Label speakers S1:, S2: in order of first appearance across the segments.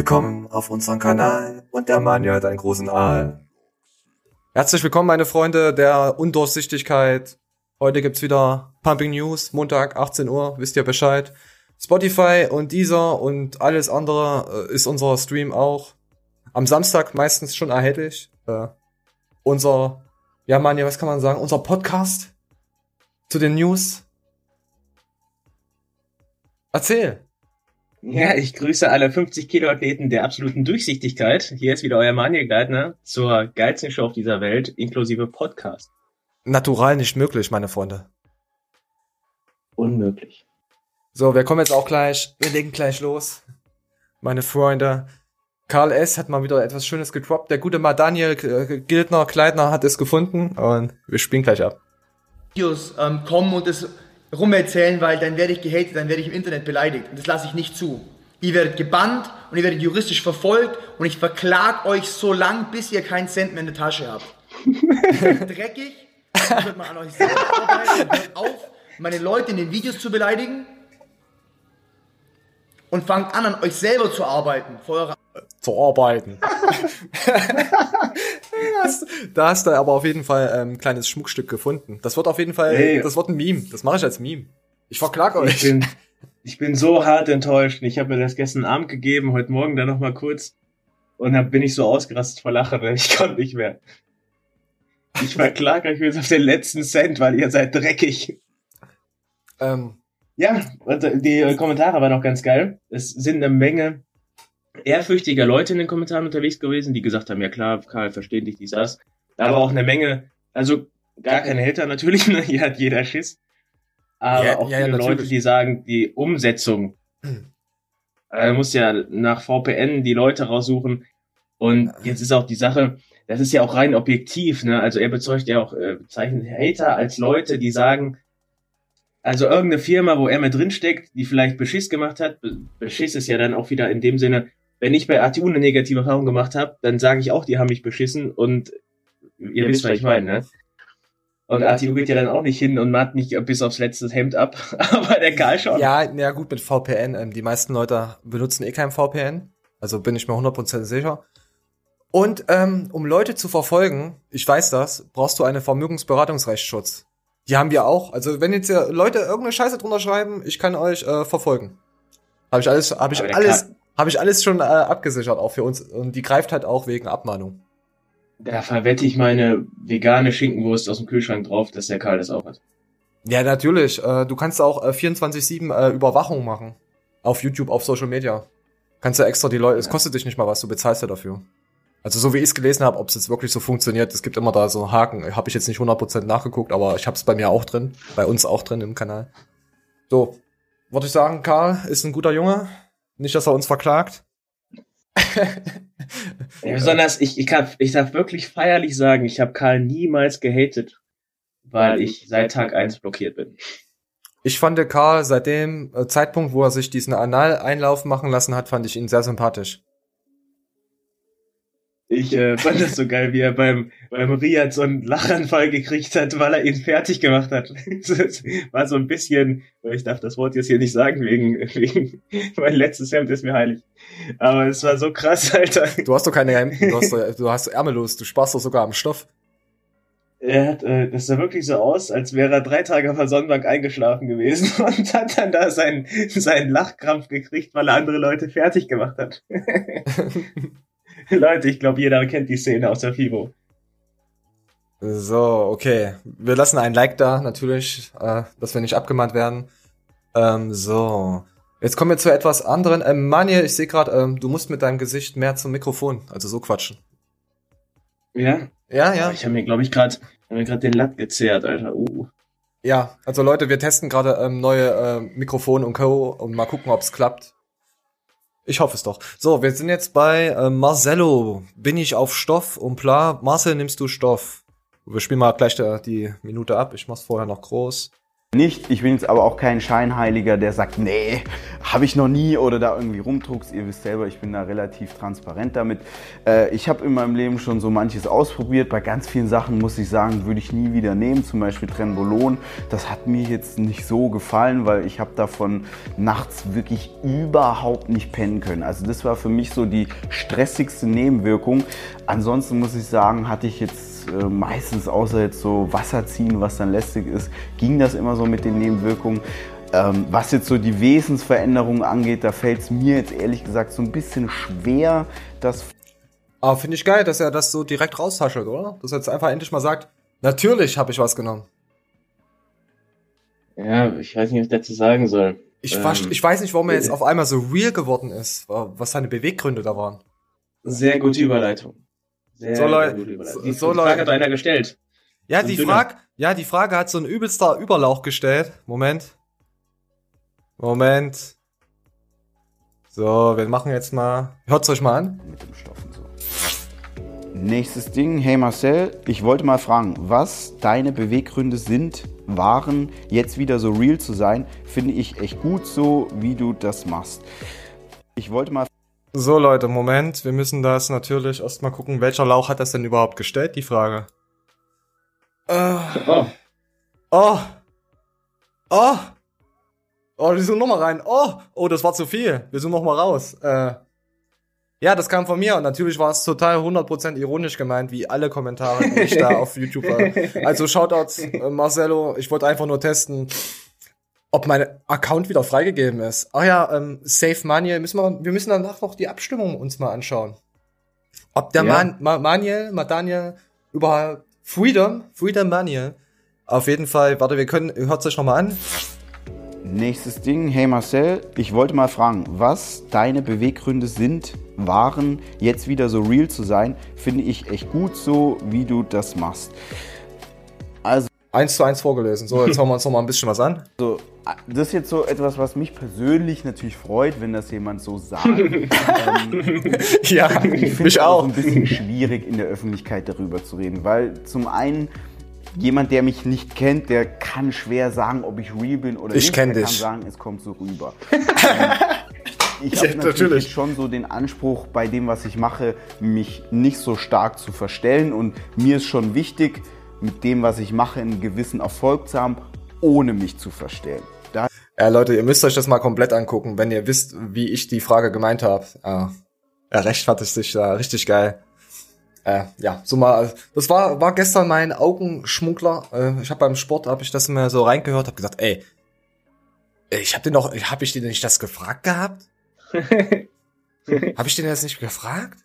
S1: Willkommen auf unserem Kanal und der Manja hat einen großen Aal. Herzlich willkommen, meine Freunde der Undurchsichtigkeit. Heute gibt's wieder Pumping News, Montag, 18 Uhr, wisst ihr Bescheid. Spotify und dieser und alles andere äh, ist unser Stream auch. Am Samstag meistens schon erhältlich. Äh, unser, ja Manja, was kann man sagen, unser Podcast zu den News. Erzähl.
S2: Ja, ich grüße alle 50 Kilo Athleten der absoluten Durchsichtigkeit. Hier ist wieder euer Manuel Gleitner zur geilsten Show auf dieser Welt, inklusive Podcast.
S1: Natural nicht möglich, meine Freunde.
S2: Unmöglich.
S1: So, wir kommen jetzt auch gleich, wir legen gleich los. Meine Freunde. Karl S. hat mal wieder etwas Schönes gedroppt. Der gute mal Daniel äh, Gildner, Kleidner hat es gefunden und wir spielen gleich ab.
S3: Videos ähm, kommen und es rumerzählen, weil dann werde ich gehatet, dann werde ich im Internet beleidigt. Und das lasse ich nicht zu. Ihr werdet gebannt und ihr werdet juristisch verfolgt und ich verklag euch so lang, bis ihr keinen Cent mehr in der Tasche habt. Dreckig, hört mal an euch selber arbeiten, hört auf, meine Leute in den Videos zu beleidigen und fangt an, an euch selber zu arbeiten, vor eurer
S1: zu arbeiten. da hast du aber auf jeden Fall ein ähm, kleines Schmuckstück gefunden. Das wird auf jeden Fall, hey. das wird ein Meme. Das mache ich als Meme. Ich verklag euch.
S2: Ich bin, ich bin so hart enttäuscht. Ich habe mir das gestern Abend gegeben, heute Morgen dann noch mal kurz. Und dann bin ich so ausgerastet vor Lachen. Ich konnte nicht mehr. Ich verklage euch jetzt auf den letzten Cent, weil ihr seid dreckig. Ähm. Ja, und die Kommentare waren auch ganz geil. Es sind eine Menge ehrfürchtiger Leute in den Kommentaren unterwegs gewesen, die gesagt haben, ja klar, Karl, versteht dich, dies, das. Aber auch eine Menge, also gar keine Hater natürlich, ne? hier hat jeder Schiss. Aber ja, auch viele ja, Leute, die sagen, die Umsetzung, äh, muss ja nach VPN die Leute raussuchen. Und jetzt ist auch die Sache, das ist ja auch rein objektiv, ne? Also er bezeugt ja auch, äh, bezeichnet Hater als Leute, die sagen, also irgendeine Firma, wo er mit drinsteckt, die vielleicht Beschiss gemacht hat, Beschiss ist ja dann auch wieder in dem Sinne, wenn ich bei ATU eine negative Erfahrung gemacht habe, dann sage ich auch, die haben mich beschissen und ihr ja, wisst, was ich meine, ne? Und ATU geht ja dann auch nicht hin und macht nicht bis aufs letzte Hemd ab, aber der Karl schon.
S1: Ja, ja gut, mit VPN. Ähm, die meisten Leute benutzen eh kein VPN, also bin ich mir 100% sicher. Und ähm, um Leute zu verfolgen, ich weiß das, brauchst du einen Vermögensberatungsrechtsschutz. Die haben wir auch. Also wenn jetzt Leute irgendeine Scheiße drunter schreiben, ich kann euch äh, verfolgen. Habe ich alles, habe ich alles, habe ich alles schon äh, abgesichert, auch für uns. Und die greift halt auch wegen Abmahnung.
S2: Da verwette ich meine vegane Schinkenwurst aus dem Kühlschrank drauf, dass der Karl das auch hat.
S1: Ja, natürlich. Äh, du kannst auch äh, 24-7 äh, Überwachung machen. Auf YouTube, auf Social Media. Kannst du extra die Leute, ja. es kostet dich nicht mal was, du bezahlst ja dafür. Also so wie ich es gelesen habe, ob es jetzt wirklich so funktioniert, es gibt immer da so einen Haken. Habe ich jetzt nicht 100% nachgeguckt, aber ich habe es bei mir auch drin, bei uns auch drin im Kanal. So, würde ich sagen, Karl ist ein guter Junge. Nicht, dass er uns verklagt.
S2: besonders, ich, ich, kann, ich darf wirklich feierlich sagen, ich habe Karl niemals gehatet, weil ich seit Tag eins blockiert bin.
S1: Ich fand Karl seit dem äh, Zeitpunkt, wo er sich diesen Anal-Einlauf machen lassen hat, fand ich ihn sehr sympathisch.
S2: Ich äh, fand das so geil, wie er beim, beim Riyad so einen Lachanfall gekriegt hat, weil er ihn fertig gemacht hat. das war so ein bisschen, weil ich darf das Wort jetzt hier nicht sagen, wegen, wegen mein letztes Hemd ist mir heilig. Aber es war so krass, Alter.
S1: Du hast doch keine Hemden, du hast, du hast ärmellos, du sparst doch sogar am Stoff.
S2: Er hat, äh, das sah wirklich so aus, als wäre er drei Tage auf der Sonnenbank eingeschlafen gewesen und hat dann da seinen, seinen Lachkrampf gekriegt, weil er andere Leute fertig gemacht hat. Leute, ich glaube, jeder kennt die Szene aus der FIBO.
S1: So, okay. Wir lassen ein Like da, natürlich, äh, dass wir nicht abgemahnt werden. Ähm, so. Jetzt kommen wir zu etwas anderen. Ähm, Manje, ich sehe gerade, ähm, du musst mit deinem Gesicht mehr zum Mikrofon, also so quatschen.
S2: Ja?
S1: Ja, ja.
S2: Ich habe mir, glaube ich, gerade den Latt gezehrt, Alter. Uh.
S1: Ja, also Leute, wir testen gerade ähm, neue äh, Mikrofone und Co. und mal gucken, ob's klappt. Ich hoffe es doch. So, wir sind jetzt bei äh, Marcello. Bin ich auf Stoff und bla. Marcel, nimmst du Stoff? Wir spielen mal gleich der, die Minute ab. Ich mach's vorher noch groß.
S4: Nicht. Ich bin jetzt aber auch kein Scheinheiliger, der sagt, nee, habe ich noch nie oder da irgendwie rumdruckst. Ihr wisst selber, ich bin da relativ transparent damit. Äh, ich habe in meinem Leben schon so manches ausprobiert. Bei ganz vielen Sachen muss ich sagen, würde ich nie wieder nehmen. Zum Beispiel Trenbolon. Das hat mir jetzt nicht so gefallen, weil ich habe davon nachts wirklich überhaupt nicht pennen können. Also das war für mich so die stressigste Nebenwirkung. Ansonsten muss ich sagen, hatte ich jetzt äh, meistens außer jetzt so Wasser ziehen, was dann lästig ist, ging das immer so mit den Nebenwirkungen. Ähm, was jetzt so die Wesensveränderungen angeht, da fällt es mir jetzt ehrlich gesagt so ein bisschen schwer, das.
S1: Aber finde ich geil, dass er das so direkt raushaschelt, oder? Dass er jetzt einfach endlich mal sagt, natürlich habe ich was genommen.
S2: Ja, ich weiß nicht, was ich dazu sagen soll.
S1: Ich, ähm, ich weiß nicht, warum er jetzt auf einmal so real geworden ist, was seine Beweggründe da waren.
S2: Sehr gute Überleitung.
S1: Sehr so, Leute,
S2: die, so, Frage Leute. hat einer gestellt.
S1: Ja, die Frage, ja, die Frage hat so ein übelster Überlauch gestellt. Moment. Moment. So, wir machen jetzt mal. Hört's euch mal an. Mit dem Stoff und so.
S4: Nächstes Ding. Hey Marcel, ich wollte mal fragen, was deine Beweggründe sind, waren, jetzt wieder so real zu sein. Finde ich echt gut so, wie du das machst. Ich wollte mal
S1: so Leute, Moment, wir müssen das natürlich erstmal gucken, welcher Lauch hat das denn überhaupt gestellt, die Frage. Äh, oh. Oh. Oh. Oh, wir suchen nochmal rein. Oh, oh, das war zu viel. Wir suchen nochmal raus. Äh, ja, das kam von mir und natürlich war es total 100% ironisch gemeint, wie alle Kommentare, die ich da auf YouTube war. Also Shoutouts, äh, Marcelo, ich wollte einfach nur testen ob mein Account wieder freigegeben ist. Ach ja, ähm, Safe Maniel, müssen wir, wir müssen danach noch die Abstimmung uns mal anschauen. Ob der ja. Man, Ma, Maniel, Madaniel überhaupt Freedom, Freedom Maniel. Auf jeden Fall, warte, wir können, hört euch nochmal an.
S4: Nächstes Ding, hey Marcel, ich wollte mal fragen, was deine Beweggründe sind, waren, jetzt wieder so real zu sein, finde ich echt gut so, wie du das machst.
S1: Also eins zu eins vorgelesen. So, jetzt hören wir uns noch mal ein bisschen was an.
S4: So, das ist jetzt so etwas, was mich persönlich natürlich freut, wenn das jemand so sagt. ähm,
S1: ja,
S4: ich finde es auch ein bisschen schwierig, in der Öffentlichkeit darüber zu reden, weil zum einen jemand, der mich nicht kennt, der kann schwer sagen, ob ich real bin oder
S1: ich
S4: nicht.
S1: Kenn
S4: der
S1: dich.
S4: kann sagen, es kommt so rüber. ähm, ich habe ja, natürlich, natürlich schon so den Anspruch, bei dem, was ich mache, mich nicht so stark zu verstellen. Und mir ist schon wichtig, mit dem, was ich mache, einen gewissen Erfolg zu haben, ohne mich zu verstellen.
S1: Da ja, Leute, ihr müsst euch das mal komplett angucken, wenn ihr wisst, wie ich die Frage gemeint habe. Ja, er rechtfertigt sich da richtig geil. Äh, ja, so mal, das war war gestern mein Augenschmuggler. Äh, ich habe beim Sport habe ich das mir so reingehört, habe gesagt, ey, ich habe den doch, habe ich den nicht das gefragt gehabt? habe ich den jetzt nicht gefragt?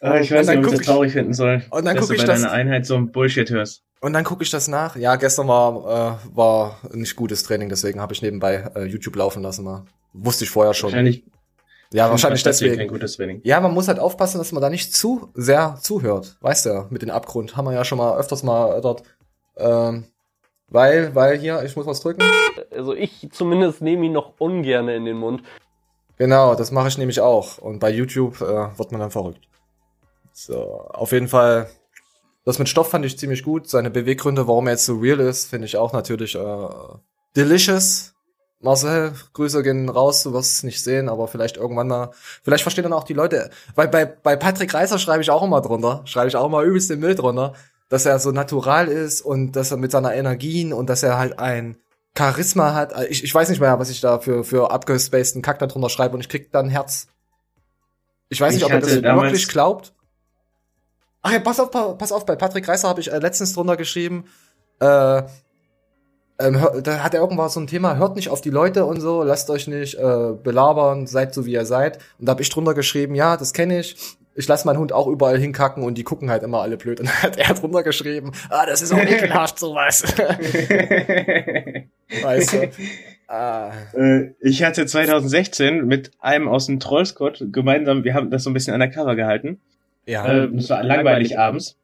S2: Ah, ich weiß nicht, ob ich das traurig finden soll.
S1: Und dann gucke ich
S2: das. deiner Einheit so ein Bullshit hörst.
S1: Und dann gucke ich das nach. Ja, gestern war äh, war nicht gutes Training, deswegen habe ich nebenbei äh, YouTube laufen lassen. Mal. Wusste ich vorher schon.
S2: Wahrscheinlich.
S1: Ja, wahrscheinlich deswegen.
S2: Kein gutes Training.
S1: Ja, man muss halt aufpassen, dass man da nicht zu sehr zuhört. Weißt du, mit dem Abgrund haben wir ja schon mal öfters mal dort. Ähm, weil, weil hier, ich muss was drücken.
S5: Also ich zumindest nehme ihn noch ungern in den Mund.
S1: Genau, das mache ich nämlich auch. Und bei YouTube äh, wird man dann verrückt. So, auf jeden Fall, das mit Stoff fand ich ziemlich gut. Seine Beweggründe, warum er jetzt so real ist, finde ich auch natürlich äh, delicious. Marcel, Grüße gehen raus, du wirst es nicht sehen, aber vielleicht irgendwann mal, vielleicht verstehen dann auch die Leute, weil bei, bei Patrick Reiser schreibe ich auch immer drunter, schreibe ich auch immer übelst den Müll drunter, dass er so natural ist und dass er mit seiner Energien und dass er halt ein Charisma hat. Ich, ich weiß nicht mehr, was ich da für, für abgespaceden Kack da drunter schreibe und ich krieg dann Herz. Ich weiß nicht, ob er das wirklich glaubt. Ach ja, pass auf, pass auf, bei Patrick Reiser habe ich äh, letztens drunter geschrieben, äh, ähm, hör, da hat er irgendwann so ein Thema, hört nicht auf die Leute und so, lasst euch nicht äh, belabern, seid so wie ihr seid. Und da habe ich drunter geschrieben, ja, das kenne ich. Ich lasse meinen Hund auch überall hinkacken und die gucken halt immer alle blöd. Und dann hat er drunter geschrieben, ah, das ist auch ekelhaft, sowas. weißt du?
S2: Ah. Äh, ich hatte 2016 mit einem aus dem Trollscott gemeinsam, wir haben das so ein bisschen undercover gehalten. Ja. Äh, es war langweilig abends.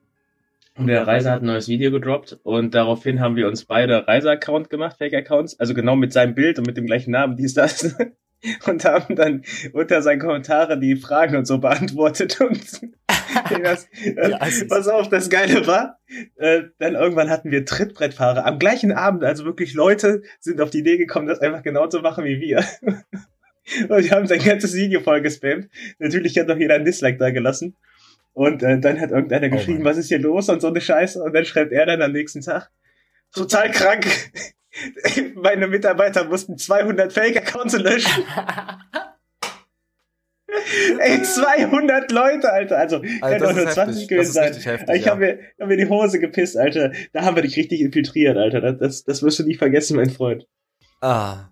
S2: Und der Reiser hat ein neues Video gedroppt und daraufhin haben wir uns beide Reiser-Account gemacht, Fake-Accounts, also genau mit seinem Bild und mit dem gleichen Namen, dies, das. und haben dann unter seinen Kommentaren die Fragen und so beantwortet und das, äh,
S1: Ja,
S2: pass auf, das Geile war, äh, dann irgendwann hatten wir Trittbrettfahrer am gleichen Abend, also wirklich Leute sind auf die Idee gekommen, das einfach genau zu machen wie wir. Und die haben sein ganzes Video voll gespammt. Natürlich hat noch jeder ein Dislike da gelassen. Und äh, dann hat irgendeiner
S1: Oh
S2: geschrieben,
S1: Mann.
S2: was ist hier los und so eine Scheiße. Und dann schreibt er dann am nächsten Tag, total krank. Meine Mitarbeiter mussten 200 Fake-Accounts löschen. Ey, 200 Leute, Alter. Also,
S1: Also das
S2: doch nur
S1: heftig.
S2: 20
S1: Das
S2: gewesen sein.
S1: heftig,
S2: Ich
S1: ja.
S2: habe mir, hab mir die Hose gepisst, Alter. Da haben wir dich richtig infiltriert, Alter. Das, das, wirst du nie vergessen, mein Freund.
S1: Ah.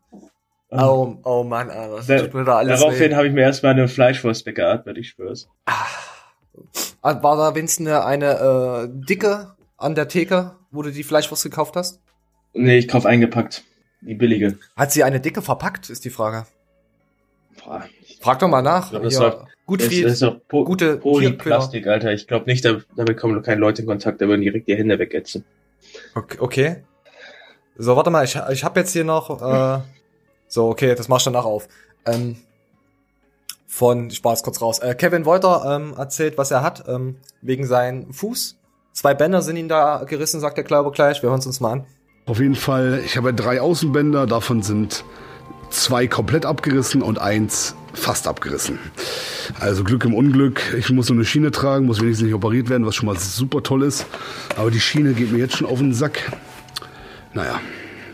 S1: Oh, oh Mann, Alter, das
S2: Da-
S1: tut mir da alles
S2: Daraufhin habe ich mir erstmal eine Fleischwurst weggeatmet, ich schwör's.
S1: Ah, War da wenigstens eine, eine äh, dicke an der Theke, wo du die Fleischwurst gekauft hast?
S2: Nee, ich kauf eingepackt. Die billige.
S1: Hat sie eine dicke verpackt, ist die Frage.
S2: Boah,
S1: Frag doch mal nach.
S2: Ja, das
S1: Hier,
S2: war-
S1: gut
S2: das,
S1: Fried.
S2: das ist doch po
S1: gute
S2: Polyplastik, Alter. Ich glaube nicht, da, damit kommen keine Leute in Kontakt, da würden direkt die Hände wegätzen.
S1: Okay, okay. So, warte mal, ich, ich habe jetzt hier noch. Äh, so, okay, das mach ich danach auf. Ähm, von, es kurz raus. Äh, Kevin Wolter ähm, erzählt, was er hat, ähm, wegen seinem Fuß. Zwei Bänder sind ihm da gerissen, sagt der Glaube gleich. Wir hören es uns mal an.
S6: Auf jeden Fall, ich habe drei Außenbänder, davon sind zwei komplett abgerissen und eins fast abgerissen. Also Glück im Unglück. Ich muss so eine Schiene tragen, muss wenigstens nicht operiert werden, was schon mal super toll ist. Aber die Schiene geht mir jetzt schon auf den Sack. Naja.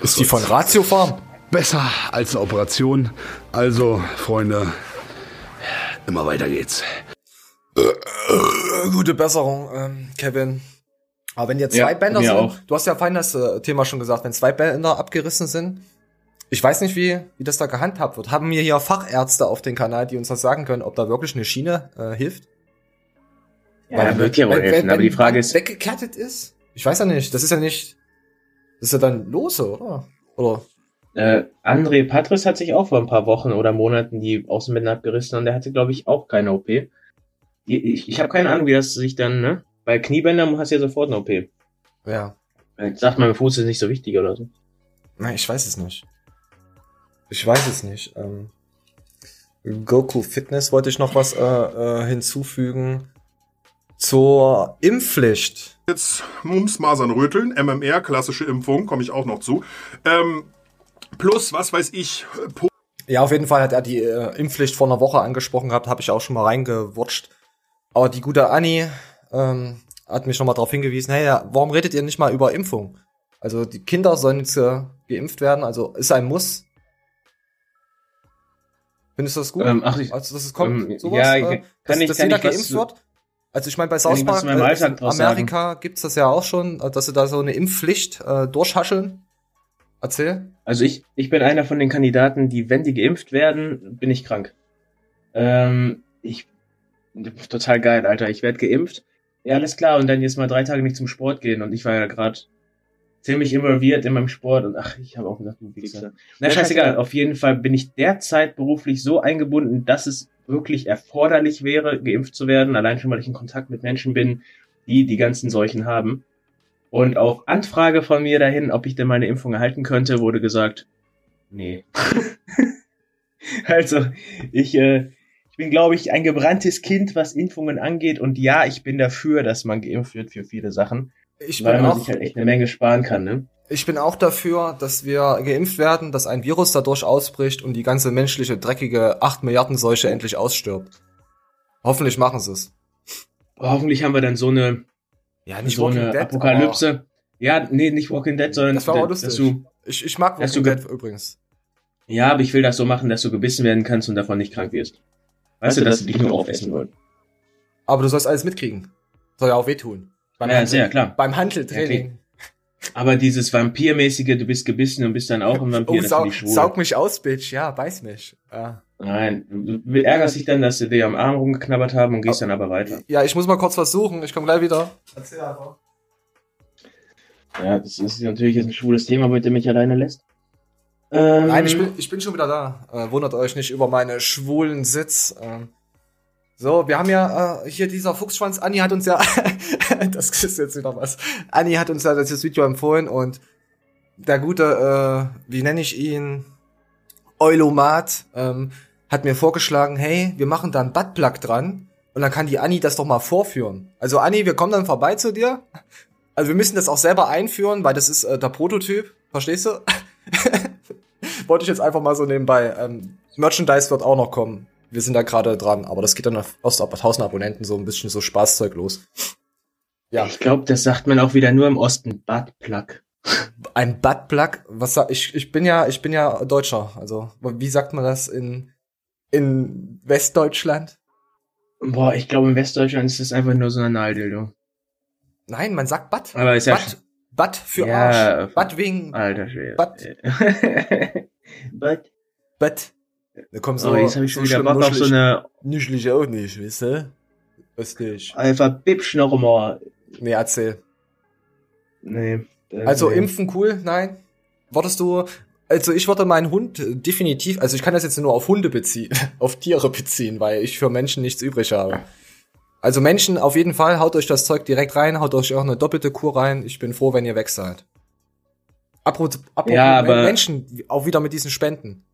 S1: Ist die von
S6: soll's.
S1: Ratio Farm?
S6: Besser als eine Operation. Also, Freunde, immer weiter geht's.
S1: Äh, gute Besserung, ähm, Kevin. Aber wenn jetzt zwei
S2: Ja,
S1: Bänder sind,
S2: auch.
S1: du hast ja vorhin das äh, Thema schon gesagt, wenn zwei Bänder abgerissen sind, ich weiß nicht, wie, wie das da gehandhabt wird. Haben wir hier Fachärzte auf dem Kanal, die uns das sagen können, ob da wirklich eine Schiene äh, hilft?
S2: Ja, wird ja wohl helfen, aber die Frage ist,
S1: Band weggekattet ist? Ich weiß ja nicht. Das ist ja nicht. Das ist ja dann lose, oder? Oder?
S2: Äh, André Patris hat sich auch vor ein paar Wochen oder Monaten die Außenbänder abgerissen und der hatte, glaube ich, auch keine OP. Die- Ich, ich habe keine Ahnung, wie das sich dann, ne? Bei Kniebändern hast du ja sofort eine OP.
S1: Ja.
S2: Jetzt sagt man, Fuß ist nicht so wichtig oder so.
S1: Nein, ich weiß es nicht. Ich weiß es nicht. Ähm, Goku Fitness wollte ich noch was äh, äh, hinzufügen. Zur Impfpflicht.
S7: Jetzt Mumps, Masern, Röteln, MMR, klassische Impfung, komme ich auch noch zu. Ähm, plus, was weiß ich, Po-
S1: Ja, auf jeden Fall hat er die äh, Impfpflicht vor einer Woche angesprochen gehabt, habe ich auch schon mal reingewurscht. Aber die gute Anni ähm, hat mich nochmal darauf hingewiesen, hey, ja, warum redet ihr nicht mal über Impfung? Also die Kinder sollen jetzt äh, geimpft werden, also ist ein Muss. Findest du das gut?
S2: Ähm, ach, ich,
S1: also dass es kommt,
S2: ähm,
S1: sowas,
S2: ja,
S1: äh,
S2: kann
S1: dass,
S2: ich-
S1: dass
S2: kann
S1: jeder geimpft wird? Also ich meine, bei South Park, äh, in Amerika gibt's das ja auch schon, äh, dass sie da so eine Impfpflicht äh, durchhascheln. Erzähl.
S2: Also ich, ich bin einer von den Kandidaten, die, wenn die geimpft werden, bin ich krank. Ähm, ich, total geil, Alter. Ich werde geimpft. Ja, alles klar. Und dann jetzt mal drei Tage nicht zum Sport gehen. Und ich war ja gerade ziemlich involviert in meinem Sport. Und ach, ich habe auch gesagt, du Wichser. Na, scheißegal. Auf jeden Fall bin ich derzeit beruflich so eingebunden, dass es wirklich erforderlich wäre, geimpft zu werden. Allein schon, weil ich in Kontakt mit Menschen bin, die die ganzen Seuchen haben. Und auf Anfrage von mir dahin, ob ich denn meine Impfung erhalten könnte, wurde gesagt, nee. also, ich, äh, ich bin, glaube ich, ein gebranntes Kind, was Impfungen angeht. Und ja, ich bin dafür, dass man geimpft wird für viele Sachen,
S1: Ich
S2: weil
S1: bin
S2: man
S1: auch,
S2: sich halt echt eine Menge sparen kann, ne?
S1: Ich bin auch dafür, dass wir geimpft werden, dass ein Virus dadurch ausbricht und die ganze menschliche dreckige 8 Milliarden Seuche endlich ausstirbt. Hoffentlich machen sie es.
S2: Hoffentlich haben wir dann so eine,
S1: Ja,
S2: so eine Apokalypse. Ja, nee, nicht Walking Dead, sondern
S1: Das war auch
S2: dass
S1: lustig.
S2: du,
S1: Ich, ich mag Walking
S2: du ge-
S1: Dead übrigens.
S2: ja, aber ich will das so machen, dass du gebissen werden kannst und davon nicht krank wirst. Weißt du, dass sie dich nur aufessen wollen?
S1: Aber du sollst alles mitkriegen. Soll ja auch wehtun. Beim
S2: Ja,
S1: Handel-
S2: sehr klar.
S1: Beim Handeltraining.
S2: Aber dieses Vampirmäßige, du bist gebissen und bist dann auch ein Vampir,
S1: Oh,
S2: das
S1: sau,
S2: finde ich schwul.
S1: saug mich aus, Bitch. Ja, beiß mich. Ja.
S2: Nein, du ärgerst dich dann, dass sie dir am Arm rumgeknabbert haben und gehst dann aber weiter.
S1: ja, ich muss mal kurz was suchen. Ich komme gleich wieder. Erzähl einfach.
S2: Ja, das ist natürlich jetzt ein schwules Thema, weil du mich alleine lässt. Ähm,
S1: Nein, ich bin, ich bin schon wieder da. Äh, wundert euch nicht über meine schwulen Sitz. Ähm, so, wir haben ja äh, hier dieser Fuchsschwanz. Anni hat uns ja, das ist jetzt wieder was. Anni hat uns ja das Video empfohlen und der gute, äh, wie nenne ich ihn? Eulomat ähm, hat mir vorgeschlagen, hey, wir machen da einen Buttplug dran und dann kann die Anni das doch mal vorführen. Also Anni, wir kommen dann vorbei zu dir. Also wir müssen das auch selber einführen, weil das ist äh, der Prototyp, verstehst du? Wollte ich jetzt einfach mal so nebenbei. Ähm, Merchandise wird auch noch kommen. Wir sind da gerade dran, aber das geht dann auf aus 1000 Abonnenten so ein bisschen so Spaßzeug los. Ja.
S2: Ich glaube, das sagt man auch wieder nur im Osten. Buttplug.
S1: Ein Buttplug? Was sag ich? Ich bin ja, ich bin ja Deutscher. Also wie sagt man das in in Westdeutschland?
S2: Boah, ich glaube, in Westdeutschland ist das einfach nur so eine Nahldildo.
S1: Nein, man sagt Butt.
S2: Aber ist ja
S1: Butt, Butt für
S2: Ja,
S1: Arsch. Butt wegen
S2: Alter Schwede.
S1: Butt.
S2: Butt.
S1: Butt. Da kommt so,
S2: Oh, jetzt habe ich schon wieder Bock auf so eine
S1: Nuschelig auch nicht, weißt du? Östlich.
S2: Alpha Bibsch noch mal.
S1: Nee, erzähl.
S2: Nee. das-
S1: Also
S2: nee.
S1: impfen cool, nein. Wolltest du, also ich würde meinen Hund definitiv, also ich kann das jetzt nur auf Hunde beziehen, auf Tiere beziehen, weil ich für Menschen nichts übrig habe. Also Menschen auf jeden Fall, haut euch das Zeug direkt rein, haut euch auch eine doppelte Kur rein. Ich bin froh, wenn ihr weg seid. Apropos, apropos
S2: Ja, aber-
S1: Menschen, auch wieder mit diesen Spenden.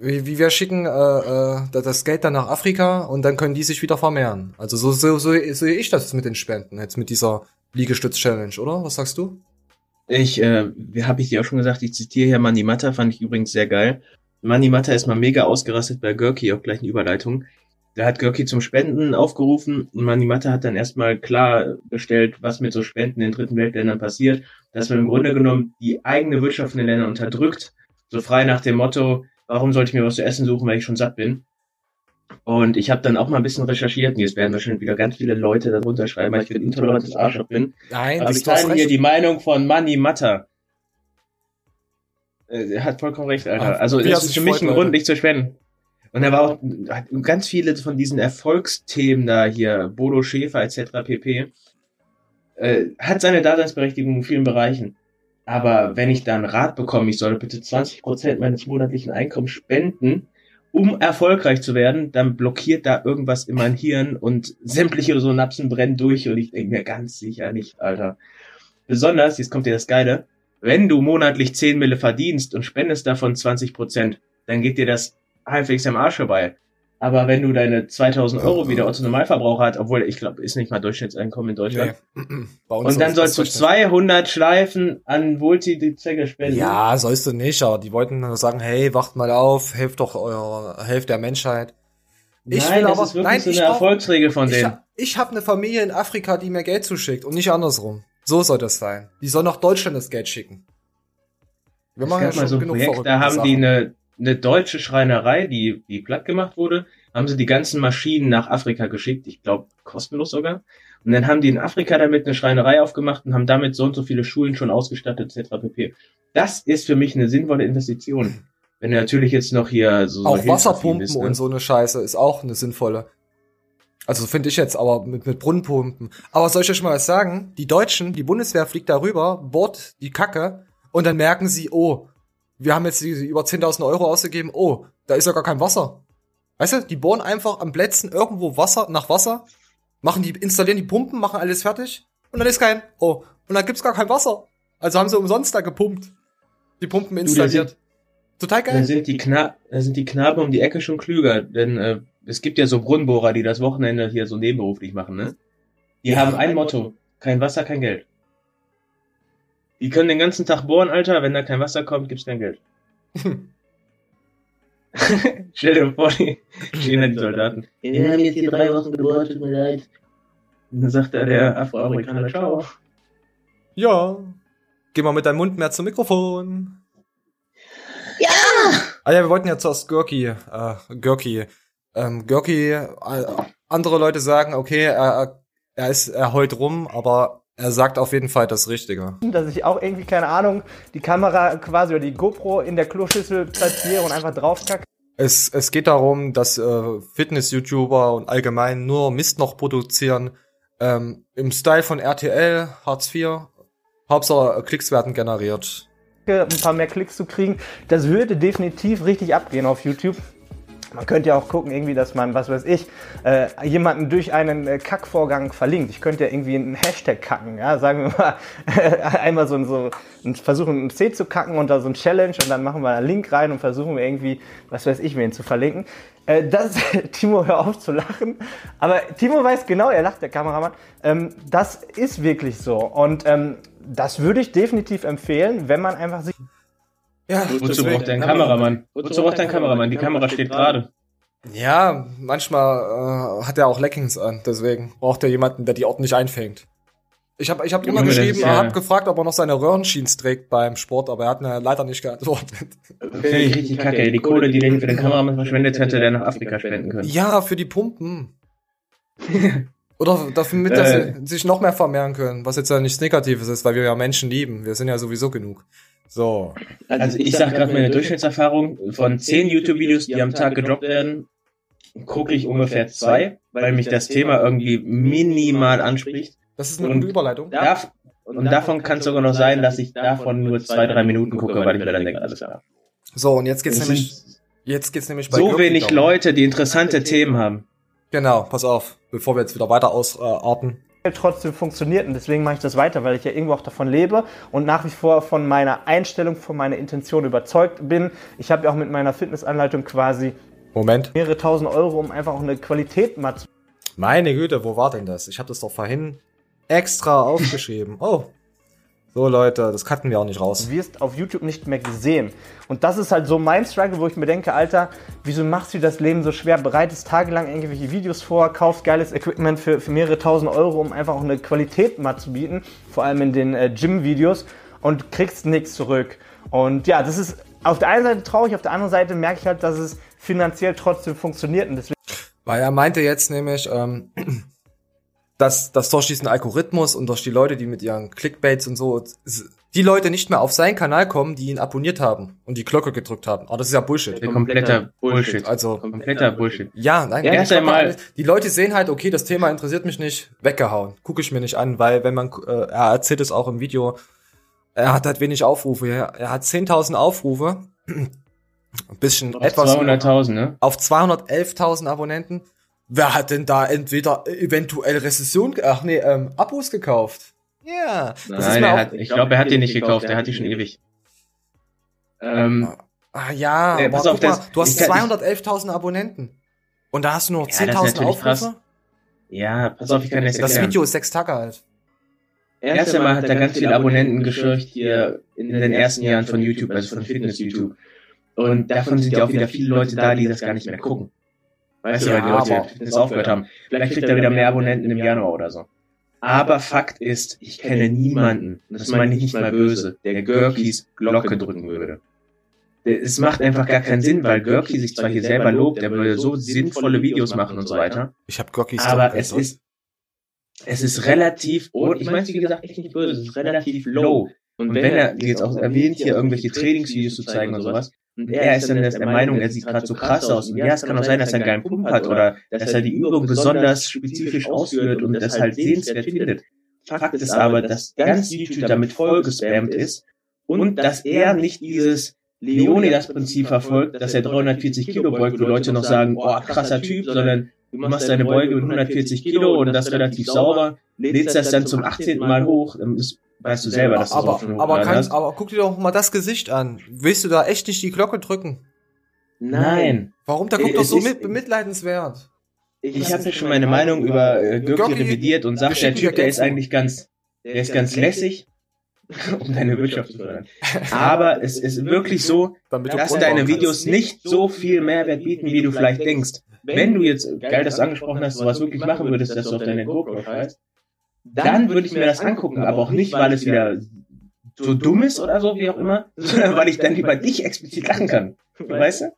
S1: Wie, wie wir schicken äh, äh, das Geld dann nach Afrika und dann können die sich wieder vermehren. Also so, so, so sehe ich das mit den Spenden, jetzt mit dieser Liegestütz-Challenge, oder? Was sagst du?
S2: Ich, äh, habe ich dir auch schon gesagt, ich zitiere hier Manni Matta, fand ich übrigens sehr geil. Manni Matta ist mal mega ausgerastet bei Görki, auch gleich eine Überleitung. Da hat Görki zum Spenden aufgerufen und Manni Matta hat dann erstmal klargestellt, was mit so Spenden in dritten Weltländern passiert, dass man im Grunde genommen die eigene Wirtschaft in den Ländern unterdrückt, so frei nach dem Motto, warum sollte ich mir was zu essen suchen, weil ich schon satt bin. Und ich habe dann auch mal ein bisschen recherchiert, und jetzt werden wahrscheinlich wieder ganz viele Leute darunter schreiben, weil ich ein intolerantes Arschloch bin.
S1: Nein,
S2: Aber ich teile hier die Meinung von Manni Matta. Äh, Er hat vollkommen recht, Alter.
S1: Ah,
S2: Also es ist für mich
S1: freut,
S2: ein. Grund, nicht zu spenden. Und er war auch hat ganz viele von diesen Erfolgsthemen da hier, Bodo Schäfer etc. pp. Äh, hat seine Daseinsberechtigung in vielen Bereichen. Aber wenn ich da einen Rat bekomme, ich soll bitte 20% meines monatlichen Einkommens spenden, um erfolgreich zu werden, dann blockiert da irgendwas in mein Hirn und sämtliche Synapsen brennen durch und ich denke mir ganz sicher nicht, Alter. Besonders, jetzt kommt dir das Geile, wenn du monatlich 10 Mille verdienst und spendest davon 20%, dann geht dir das halbwegs am Arsch vorbei. Aber wenn du deine 2000 Euro wie der Otto Normalverbraucher hat, obwohl ich glaube, ist nicht mal Durchschnittseinkommen in Deutschland,
S1: Nee.
S2: Und dann sollst du
S1: das
S2: 200 Schleifen an Multi-Zwecke spenden.
S1: Ja, sollst du nicht, aber die wollten nur sagen, hey, wacht mal auf, helft doch eurer, helft der Menschheit. Ich
S2: nein,
S1: will
S2: das
S1: aber-
S2: ist wirklich
S1: nein,
S2: so
S1: ich
S2: eine
S1: brauch-
S2: Erfolgsregel von
S1: Ich,
S2: denen.
S1: ha- ich habe eine Familie in Afrika, die mir Geld zuschickt und nicht andersrum. So soll das sein. Die soll nach Deutschland das Geld schicken. Wir
S2: Es
S1: machen ja
S2: gab mal
S1: schon
S2: so ein
S1: genug
S2: Projekt, da haben die
S1: Sachen.
S2: eine, eine deutsche Schreinerei, die, die platt gemacht wurde, haben sie die ganzen Maschinen nach Afrika geschickt, ich glaube kostenlos sogar. Und dann haben die in Afrika damit eine Schreinerei aufgemacht und haben damit so und so viele Schulen schon ausgestattet, etc. pp. Das ist für mich eine sinnvolle Investition. Wenn du natürlich jetzt noch hier so so
S1: Auch
S2: hilfsaffin
S1: Wasserpumpen
S2: bist, ne?
S1: und so eine Scheiße ist auch eine sinnvolle. Also finde ich jetzt, aber mit, mit Brunnenpumpen. Aber soll ich euch mal was sagen? Die Deutschen, die Bundeswehr fliegt darüber, bohrt die Kacke und dann merken sie, oh, wir haben jetzt über 10.000 Euro ausgegeben, oh, da ist ja gar kein Wasser. Weißt du, die bohren einfach am Plätzen irgendwo Wasser nach Wasser, machen die, installieren die Pumpen, machen alles fertig und dann ist kein, oh, und dann gibt's gar kein Wasser. Also haben sie umsonst da gepumpt. Die Pumpen installiert. Total
S2: Da
S1: geil.
S2: sind die Kna da sind die Knaben um die Ecke schon klüger, denn äh, es gibt ja so Brunnenbohrer, die das Wochenende hier so nebenberuflich machen, ne? Die haben ein Motto: kein Wasser, kein Geld. Die können den ganzen Tag bohren, Alter. Wenn da kein Wasser kommt, gibt's kein Geld. Stell dir vor, die stehen da die Soldaten. Wir haben jetzt hier drei Wochen gebohrt, tut mir leid. Und dann sagt da der Afroamerikaner, ciao.
S1: Ja. Geh mal mit deinem Mund mehr zum Mikrofon. Ja! Ah ja, wir wollten ja zuerst Görki, äh, Görki. Ähm, Görki, äh, andere Leute sagen, okay, er, er ist, er heult rum, aber er sagt auf jeden Fall das Richtige.
S8: dass ich auch irgendwie, keine Ahnung, die Kamera quasi oder die GoPro in der Kloschüssel platziere und einfach draufkacke.
S1: Es, es geht darum, dass äh, Fitness-YouTuber und allgemein nur Mist noch produzieren. Ähm, Im Style von RTL, Hartz IV. Hauptsache Klicks werden generiert.
S8: ein paar mehr Klicks zu kriegen. Das würde definitiv richtig abgehen auf YouTube. Man könnte ja auch gucken, irgendwie, dass man, was weiß ich, äh, jemanden durch einen äh, Kackvorgang verlinkt. Ich könnte ja irgendwie einen Hashtag kacken, ja, sagen wir mal, einmal so, so versuchen, ein C zu kacken da so ein Challenge und dann machen wir einen Link rein und versuchen wir irgendwie, was weiß ich, wen zu verlinken. Äh, das, Timo, hör auf zu lachen. Aber Timo weiß genau, er lacht, der Kameramann. Ähm, das ist wirklich so. Und ähm, das würde ich definitiv empfehlen, wenn man einfach sich
S1: Ja,
S2: Wozu braucht der einen Kameramann? Wozu braucht der einen Kameramann? Die Kamera steht gerade.
S1: Ja, manchmal äh, hat er auch Leggings an, deswegen braucht er jemanden, der die ordentlich einfängt. Ich habe ich hab drüber
S2: das
S1: geschrieben, er
S2: ja-
S1: hat gefragt, ob er noch seine Röhrenjeans trägt beim Sport, aber er hat mir leider nicht geantwortet.
S2: Finde ich richtig kacke. ey. Die Kohle, die der hier für den Kameramann verschwendet, hätte der nach Afrika spenden können.
S1: Ja, für die Pumpen. Oder damit, dass
S2: Äh.
S1: sie sich noch mehr vermehren können, was jetzt ja nichts Negatives ist, weil wir ja Menschen lieben. Wir sind ja sowieso genug. So.
S2: Also ich sag gerade meine Durchschnittserfahrung, von zehn YouTube-Videos, die am Tag gedroppt werden, gucke ich ungefähr zwei, weil mich das Thema irgendwie minimal anspricht.
S1: Das ist eine
S2: Und
S1: gute Überleitung.
S2: Darf, und davon kann es sogar noch sein, dass ich davon nur zwei, drei Minuten gucke, weil ich mir dann denke, alles klar.
S1: So, und jetzt geht's
S2: Es
S1: nämlich, jetzt geht's nämlich bei
S2: so
S1: Glocki
S2: wenig
S1: darum.
S2: Leute, die interessante Themen haben.
S1: Genau, pass auf, bevor wir jetzt wieder weiter ausarten.
S8: Trotzdem funktioniert und deswegen mache ich das weiter, weil ich ja irgendwo auch davon lebe und nach wie vor von meiner Einstellung, von meiner Intention überzeugt bin. Ich habe ja auch mit meiner Fitnessanleitung quasi
S1: Moment.
S8: mehrere tausend Euro, um einfach auch eine Qualität mal zu
S1: Meine Güte, wo war denn das? Ich habe das doch vorhin extra aufgeschrieben. Oh. So Leute, das cutten wir auch nicht raus.
S8: Du wirst auf YouTube nicht mehr gesehen. Und das ist halt so mein Struggle, wo ich mir denke, Alter, wieso machst du das Leben so schwer? Bereitest tagelang irgendwelche Videos vor, kaufst geiles Equipment für, für mehrere tausend Euro, um einfach auch eine Qualität mal zu bieten, vor allem in den äh, Gym-Videos und kriegst nichts zurück. Und ja, das ist auf der einen Seite traurig, auf der anderen Seite merke ich halt, dass es finanziell trotzdem funktioniert und deswegen
S1: Weil er meinte jetzt nämlich, ähm, dass, dass durch diesen Algorithmus und durch die Leute, die mit ihren Clickbaits und so, die Leute nicht mehr auf seinen Kanal kommen, die ihn abonniert haben und die Glocke gedrückt haben. Aber das ist ja Bullshit.
S2: Kompletter Bullshit.
S1: Also,
S2: Kompletter Bullshit.
S1: ja, nein,
S2: erst einmal-
S1: mal, die Leute sehen halt, okay, das Thema interessiert mich nicht, weggehauen. Gucke ich mir nicht an, weil wenn man, äh, er erzählt es auch im Video, er hat halt wenig Aufrufe. Er, er hat 10.000 Aufrufe, ein bisschen
S2: Auf
S1: etwas
S2: 200.000, ne?
S1: auf 211.000 Abonnenten. Wer hat denn da entweder eventuell Rezession, ach nee, ähm, Abos gekauft? Ja, das ist
S2: Nein,
S1: mir
S2: er
S1: auch,
S2: hat, ich glaube, er hat die nicht gekauft, er hat die schon ewig. Ähm,
S1: ah ja,
S2: Äh,
S1: aber
S2: pass auf,
S1: guck mal, du hast
S2: ich kann-
S1: 211.000 Abonnenten. Und da hast du nur
S2: Ja, das ist
S1: 10.000
S2: natürlich
S1: Aufrufe?
S2: krass. ja, pass auf, ich kann das
S1: Das
S2: erklären.
S1: Video ist sechs Tage alt.
S2: Erst einmal hat er ganz viele Abonnenten geschürcht hier in den ersten Jahren von YouTube, also von Fitness-YouTube. Und davon sind ja auch wieder viele Leute da, die das gar nicht mehr gucken. Weißt du,
S1: Ja,
S2: weil die Leute Fitness aufgehört haben. Vielleicht kriegt er wieder mehr Abonnenten im Januar oder so. Aber Fakt ist, ich kenne niemanden, das meine ich nicht mal böse, der Görkis Glocke drücken würde. Es macht einfach gar keinen Sinn, weil Görki sich zwar hier selber lobt, der würde so sinnvolle Videos machen und so weiter.
S1: Ich habe Glockys
S2: Aber es ist, es ist relativ, und ich meine es wie gesagt echt nicht böse, es ist relativ low. Und wenn er jetzt auch erwähnt, hier irgendwelche Trainingsvideos zu zeigen und sowas, und er ist dann der Meinung, er sieht gerade so krass aus, und ja, es kann auch sein, dass er einen geilen Pump hat oder dass er die Übung besonders spezifisch ausführt und das halt sehenswert findet. Fakt ist aber, dass ganz YouTube damit vollgespammt ist und dass er nicht dieses Leonidas-Prinzip verfolgt, dass er 340 Kilo beugt, wo Leute noch sagen, oh, krasser Typ, sondern du machst deine Beuge mit 140 Kilo und das relativ sauber, lädst das dann zum 18. Mal hoch, dann ist, weißt du selber, dass du
S1: aber,
S2: schon
S1: aber,
S2: hochgeladen
S1: kann,
S2: hast.
S1: aber guck dir doch mal das Gesicht an. Willst du da echt nicht die Glocke drücken?
S2: Nein.
S1: Warum? Der guckt
S2: Äh,
S1: doch so
S2: ist-
S1: mit, bemitleidenswert.
S2: Ich habe ja schon meine Meinung über äh, Görki- revidiert und sagt, der Typ, der ist eigentlich ganz, der ist ganz lässig, um deine Wirtschaft zu fördern. Aber es ist wirklich so, dass deine Videos nicht so viel Mehrwert bieten, wie du vielleicht denkst. Wenn du jetzt, geil, dass du angesprochen hast, sowas wirklich machen würdest, dass du auf deine GoPro schreibst, dann würde ich mir das angucken, aber auch nicht, weil es wieder so dumm ist oder so, wie auch immer, sondern weil ich dann über dich explizit lachen kann. Weißt du?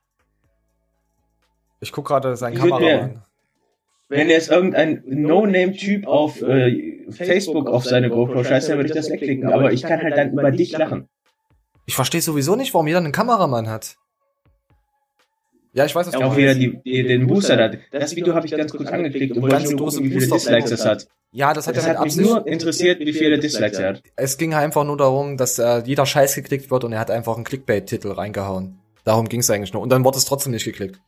S1: Ich guck gerade seinen Kameramann.
S2: Wenn jetzt irgendein No-Name-Typ auf äh, Facebook auf seine GoPro scheißt, dann würde ich das wegklicken, aber ich kann halt dann über dich lachen.
S1: Ich verstehe sowieso nicht, warum jeder einen Kameramann hat. Ja, ich weiß, was du
S2: Auch wieder die, die, den Booster da. Das Video habe ich ganz kurz angeklickt und wollte
S1: Ganz
S2: nur
S1: großen
S2: gucken, wie viele Dislikes es hat.
S1: Ja, das hat
S2: Das
S1: ja
S2: hat mich nur interessiert, wie viele Dislikes er hat.
S1: Es ging einfach nur darum, dass äh, jeder Scheiß geklickt wird und er hat einfach einen Clickbait-Titel reingehauen. Darum ging es eigentlich nur. Und dann wurde es trotzdem nicht geklickt.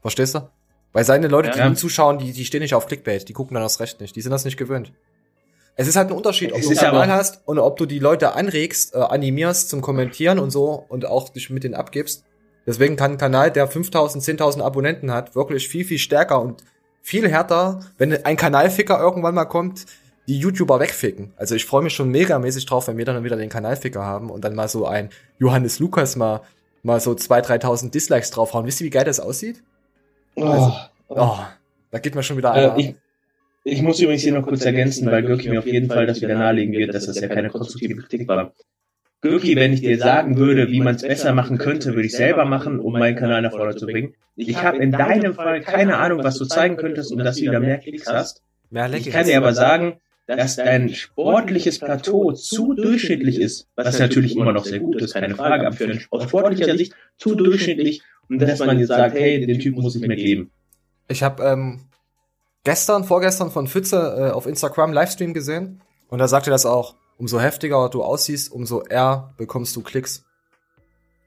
S1: Verstehst du? Weil seine Leute, die
S2: Ja.
S1: ihm zuschauen, die, die stehen nicht auf Clickbait, die gucken dann das Recht nicht. Die sind das nicht gewöhnt. Es ist halt ein Unterschied, ob
S2: Es
S1: du einen Kanal hast und ob du die Leute anregst, äh, animierst zum Kommentieren und so und auch dich mit denen abgibst. Deswegen kann ein Kanal, der 5000, 10.000 Abonnenten hat, wirklich viel, viel stärker und viel härter, wenn ein Kanalficker irgendwann mal kommt, die YouTuber wegficken. Also ich freue mich schon megamäßig drauf, wenn wir dann wieder den Kanalficker haben und dann mal so ein Johannes Lukas mal, mal so 2.000, 3.000 Dislikes draufhauen. Wisst ihr, wie geil das aussieht?
S2: Oh,
S1: Oh, da geht mir schon wieder
S2: Äh, ich, ich muss übrigens hier noch kurz ergänzen, weil Gürki mir auf jeden Fall das wieder nahelegen wird, dass das ja keine konstruktive Kritik war. Gürki, wenn ich dir sagen würde, wie man es besser machen könnte, würde ich selber machen, um meinen Kanal nach vorne zu bringen. Ich habe in deinem Fall keine Ahnung, was du zeigen könntest, um dass du wieder mehr Klicks hast. Ich kann dir aber sagen, dass dein sportliches Plateau zu durchschnittlich ist, was natürlich immer noch sehr gut ist, keine Frage, aber für einen, aus sportlicher Sicht zu durchschnittlich und dass man jetzt sagt, hey, den Typen muss ich mir geben.
S1: Ich habe ähm, gestern, vorgestern von Pfütze äh, auf Instagram Livestream gesehen und da sagte das auch. Umso heftiger du aussiehst, umso eher bekommst du Klicks.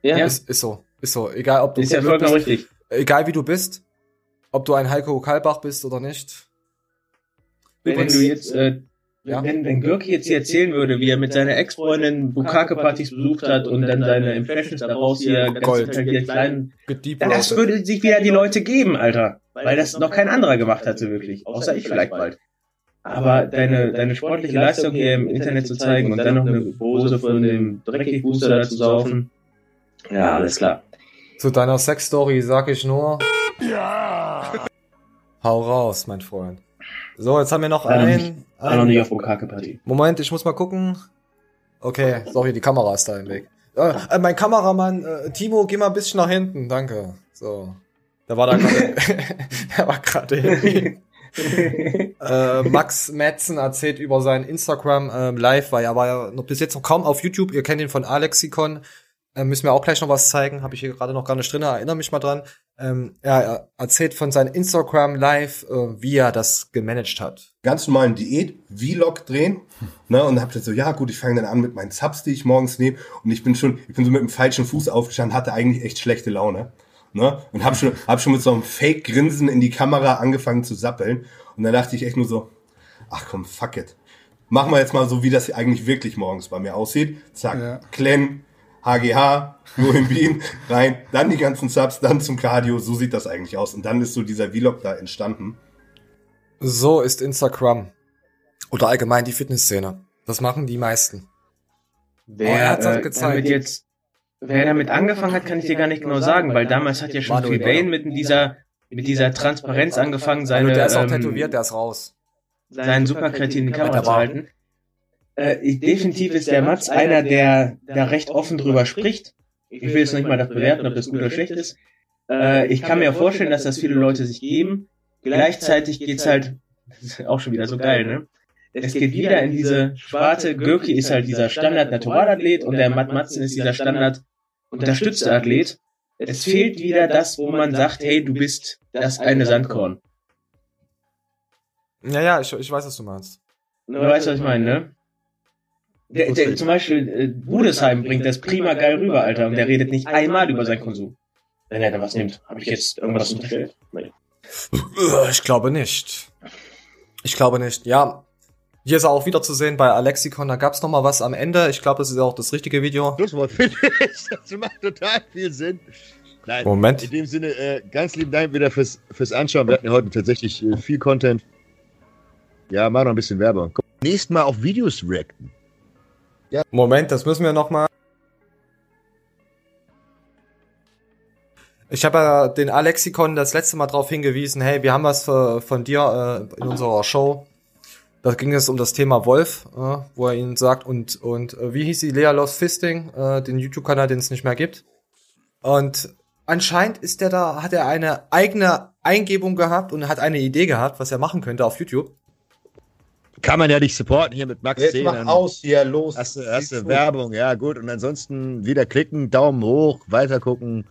S2: Ja,
S1: Ist, ist so. Ist so. Egal, ob du
S2: ist ja vollkommen
S1: bist,
S2: richtig.
S1: egal wie du bist, ob du ein Heiko Kalbach bist oder nicht.
S2: Wenn
S1: Übrigens-
S2: du jetzt, äh,
S1: Ja.
S2: wenn, wenn Görki jetzt hier erzählen würde, wie er mit seiner Ex-Freundin Bukake-Partys besucht hat und dann seine Impressions daraus hier ganz
S1: Gold.
S2: detailliert kleinen,
S1: Gedeep
S2: das würde sich wieder die Leute geben, Alter. Weil das noch kein anderer gemacht hatte, wirklich. Außer ich vielleicht bald. Aber deine, deine sportliche Leistung hier im Internet zu zeigen und dann noch eine Pose von dem Dreckig-Booster da zu saufen. Ja, alles klar.
S1: Zu deiner Sexstory sag ich nur. Ja. Hau raus, mein Freund. So, jetzt haben wir noch
S2: noch
S1: einen.
S2: War noch nicht auf Bukake-Party.
S1: Moment, ich muss mal gucken. Okay, sorry, die Kamera ist da im Weg. Äh, mein Kameramann, äh, Timo, geh mal ein bisschen nach hinten, danke. So. Da war da gerade, der war gerade äh, Max Metzen erzählt über sein Instagram ähm, Live, weil er war ja noch bis jetzt noch kaum auf YouTube. Ihr kennt ihn von Alexikon. Äh, müssen wir auch gleich noch was zeigen. Habe ich hier gerade noch gar nicht drin. Erinnere mich mal dran. Ähm, er, er erzählt von seinem Instagram Live, äh, wie er das gemanagt hat.
S9: ganz normalen Diät-Vlog drehen. Ne, und hab dann so, ja gut, ich fange dann an mit meinen Subs, die ich morgens nehme. Und ich bin schon, ich bin so mit dem falschen Fuß aufgestanden, hatte eigentlich echt schlechte Laune. Ne? Und hab schon, hab schon mit so einem Fake-Grinsen in die Kamera angefangen zu sappeln. Und dann dachte ich echt nur so, ach komm, fuck it. Machen wir jetzt mal so, wie das eigentlich wirklich morgens bei mir aussieht. Zack,
S6: Ja.
S9: Clan, HGH, nur im Beam, rein, dann die ganzen Subs, dann zum Cardio, so sieht das eigentlich aus. Und dann ist so dieser Vlog da entstanden.
S1: So ist Instagram. Oder allgemein die Fitnessszene. Das machen die meisten. Oh, er
S2: Wer,
S1: hat's auch
S2: äh,
S1: gezeigt.
S2: damit jetzt, wer damit angefangen hat, kann ich dir gar nicht genau sagen, weil damals hat ja schon Freebane mit dieser, mit dieser Transparenz angefangen, seine,
S1: also der ist auch
S2: ähm,
S1: tätowiert, der ist raus.
S2: seinen Superkretin in die Kamera zu halten. Äh, ich, definitiv ist der Mats einer, der da recht offen drüber spricht. Ich will jetzt nicht mal das bewerten, ob das gut oder schlecht ist. Äh, ich kann mir vorstellen, dass das viele Leute sich geben. Gleichzeitig geht's halt, das ist auch schon wieder so geil, ne? Es geht wieder in diese Sparte, Görki ist halt dieser Standard-Naturalathlet und der Matt Matzen ist dieser Standard-unterstützte Athlet. Es fehlt wieder das, wo man sagt, hey, du bist das eine Sandkorn.
S1: Ja, ja, ich, ich weiß, was du meinst.
S2: Du weißt, was ich meine, ne? Der, der, zum Beispiel, äh, Budesheim bringt das prima geil rüber, Alter, und der redet nicht einmal über seinen Konsum. Wenn er da was nimmt. Habe ich jetzt irgendwas unterstellt? Nee.
S1: Ich glaube nicht. Ich glaube nicht. Ja, hier ist er auch wieder zu sehen bei Alexikon. Da gab's noch mal was am Ende. Ich glaube, das ist auch das richtige Video.
S10: Schlusswort finde ich. Das macht total viel Sinn. Nein,
S1: Moment.
S10: in dem Sinne, äh, ganz lieben Dank wieder fürs, fürs Anschauen. Wir hatten ja heute tatsächlich äh, viel Content. Ja, mach noch ein bisschen Werbung. Nächstes Mal auf Videos reacten.
S1: Moment, das müssen wir noch mal. Ich habe ja den Alexikon das letzte Mal darauf hingewiesen, hey, wir haben was für, von dir äh, in unserer Show. Da ging es um das Thema Wolf, äh, wo er ihnen sagt, und, und äh, wie hieß sie? Lea Lost Fisting, äh, den YouTube-Kanal, den es nicht mehr gibt. Und anscheinend ist der da, hat er eine eigene Eingebung gehabt und hat eine Idee gehabt, was er machen könnte auf YouTube.
S10: Kann man ja nicht supporten hier mit Max
S9: Jetzt
S10: 10.
S9: mach aus hier, los.
S10: Hast du, hast du
S9: Siehst
S10: Werbung, ja gut. Und ansonsten wieder klicken, Daumen hoch, weiter gucken.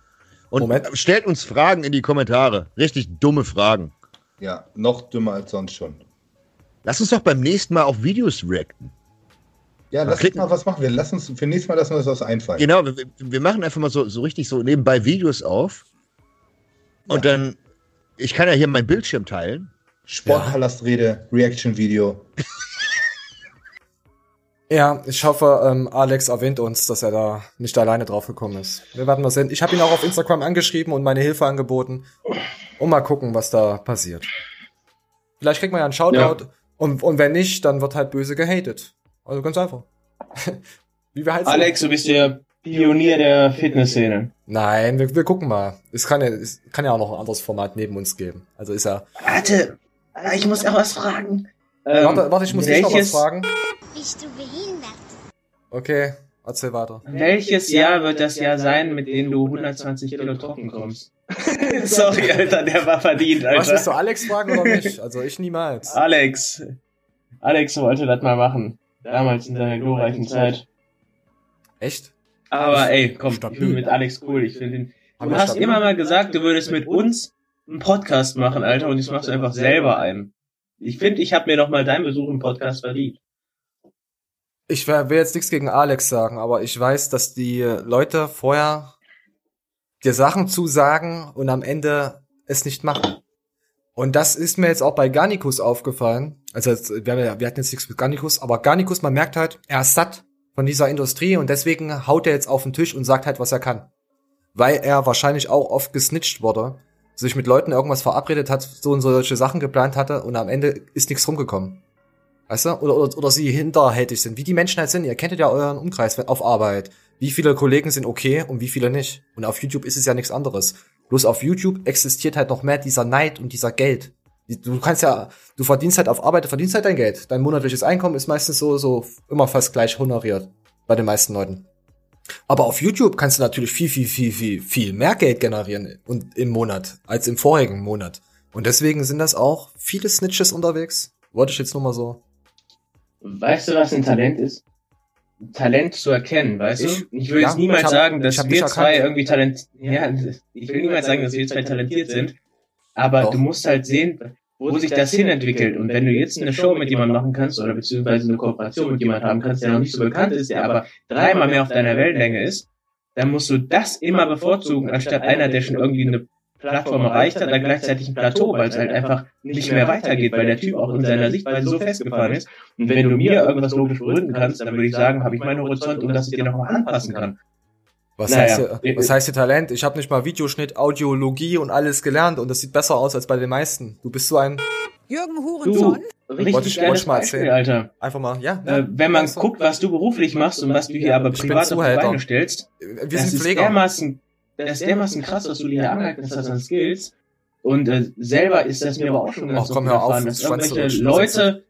S10: Und
S1: Moment.
S10: stellt uns Fragen in die Kommentare. Richtig dumme Fragen.
S9: Ja, noch dümmer als sonst schon.
S10: Lass uns doch beim nächsten Mal auf Videos reacten.
S9: Ja, lass uns
S10: klicken.
S9: mal was machen. Wir lassen uns für nächstes Mal lassen wir uns was einfallen.
S10: Genau, wir, wir machen einfach mal so, so richtig so nebenbei Videos auf. Und dann Ich kann ja hier meinen Bildschirm teilen.
S9: Sportpalastrede, Reaction-Video.
S1: Ja, ich hoffe, ähm, Alex erwähnt uns, dass er da nicht alleine drauf gekommen ist. Wir werden mal sehen. Ich habe ihn auch auf Instagram angeschrieben und meine Hilfe angeboten. Und mal gucken, was da passiert. Vielleicht kriegt man ja einen Shoutout. Und, und wenn nicht, dann wird halt böse gehatet. Also ganz einfach. Wie wir halt
S2: Alex, du bist der Pionier der Fitnessszene.
S1: Nein, wir, wir gucken mal. Es kann ja, es kann ja auch noch ein anderes Format neben uns geben. Also ist ja.
S2: Warte, ich muss auch was fragen. Ähm,
S1: warte, warte, ich muss dich noch was
S2: welches,
S1: fragen.
S11: Bist du behindert?
S1: Okay, erzähl weiter.
S2: welches Jahr wird das Jahr sein, mit dem du 120 Kilo trocken kommst? Sorry, Alter, der war verdient,
S1: Was willst du
S2: Alter.
S1: Alex fragen oder mich? Also ich niemals.
S2: Alex. Alex wollte das mal machen. Damals in seiner glorreichen Zeit.
S1: Echt?
S2: Aber ey, komm, ich
S1: Stabil.
S2: bin mit Alex cool. Ich finde ihn. Du hast immer mal gesagt, du würdest mit uns einen Podcast machen, Alter, und machst du einfach selber einen. Ich finde, ich habe mir noch mal deinen Besuch im Podcast verdient.
S1: Ich will jetzt nichts gegen Alex sagen, aber ich weiß, dass die Leute vorher dir Sachen zusagen und am Ende es nicht machen. Und das ist mir jetzt auch bei Garnicus aufgefallen. Also wir, wir hatten jetzt nichts mit Garnicus, aber Garnicus, man merkt halt, er ist satt von dieser Industrie und deswegen haut er jetzt auf den Tisch und sagt halt, was er kann. Weil er wahrscheinlich auch oft gesnitcht wurde, sich mit Leuten irgendwas verabredet hat, so und solche Sachen geplant hatte und am Ende ist nichts rumgekommen. Weißt du? Oder, oder, oder sie hinterhältig sind. Wie die Menschen halt sind. Ihr kennt ja euren Umkreis auf Arbeit. Wie viele Kollegen sind okay und wie viele nicht. Und auf YouTube ist es ja nichts anderes. Bloß auf YouTube existiert halt noch mehr dieser Neid und dieser Geld. Du kannst ja, du verdienst halt auf Arbeit, du verdienst halt dein Geld. Dein monatliches Einkommen ist meistens so, so immer fast gleich honoriert. Bei den meisten Leuten. Aber auf YouTube kannst du natürlich viel, viel, viel, viel, viel mehr Geld generieren und im Monat als im vorigen Monat. Und deswegen sind das auch viele Snitches unterwegs. Wollte ich jetzt nur mal so.
S2: Weißt du, was ein Talent ist? Talent zu erkennen, weißt
S1: Ich-
S2: du? Ich will
S1: ja,
S2: jetzt niemals
S1: hab-
S2: sagen, dass wir zwei irgendwie talent, ja, ich will niemals sagen, dass wir zwei talentiert sind, aber
S1: Doch.
S2: du musst halt sehen, wo sich das hinentwickelt. Und wenn du jetzt eine Show mit jemandem machen kannst oder beziehungsweise eine Kooperation mit jemandem haben kannst, der noch nicht so bekannt ist, der aber dreimal mehr auf deiner Wellenlänge ist, dann musst du das immer bevorzugen, anstatt einer, der schon irgendwie eine Plattform erreicht hat, dann gleichzeitig ein Plateau, weil es halt einfach nicht mehr weitergeht, weil der Typ auch in seiner Sichtweise so festgefahren ist. Und wenn du mir irgendwas logisch begründen kannst, dann würde ich sagen, habe ich meinen Horizont und dass ich den nochmal anpassen kann.
S1: Was,
S2: Naja.
S1: heißt, hier, was heißt hier Talent? Ich habe nicht mal Videoschnitt, Audiologie und alles gelernt und das sieht besser aus als bei den meisten. Du bist so ein,
S11: Jürgen
S2: Du,
S11: Hurensohn?
S1: Wollte
S2: richtig
S1: ich- wollte
S2: geiles
S1: ich mal
S2: Beispiel,
S1: erzählen.
S2: Alter.
S1: einfach mal, ja. ja
S2: Äh, wenn man
S1: du,
S2: guckt, was du beruflich machst und was du hier aber privat auf die. Beine stellst,
S1: Wir
S2: das
S1: sind
S2: ist
S1: Pfleger.
S2: dermaßen, das ist dermaßen krass, was du dir hier angeeignet hast an Skills. Und äh, selber ist das mir aber auch schon ganz
S1: Ach, komm,
S2: oft
S1: hör auf,
S2: dass
S1: du
S2: irgendwelche. Leute,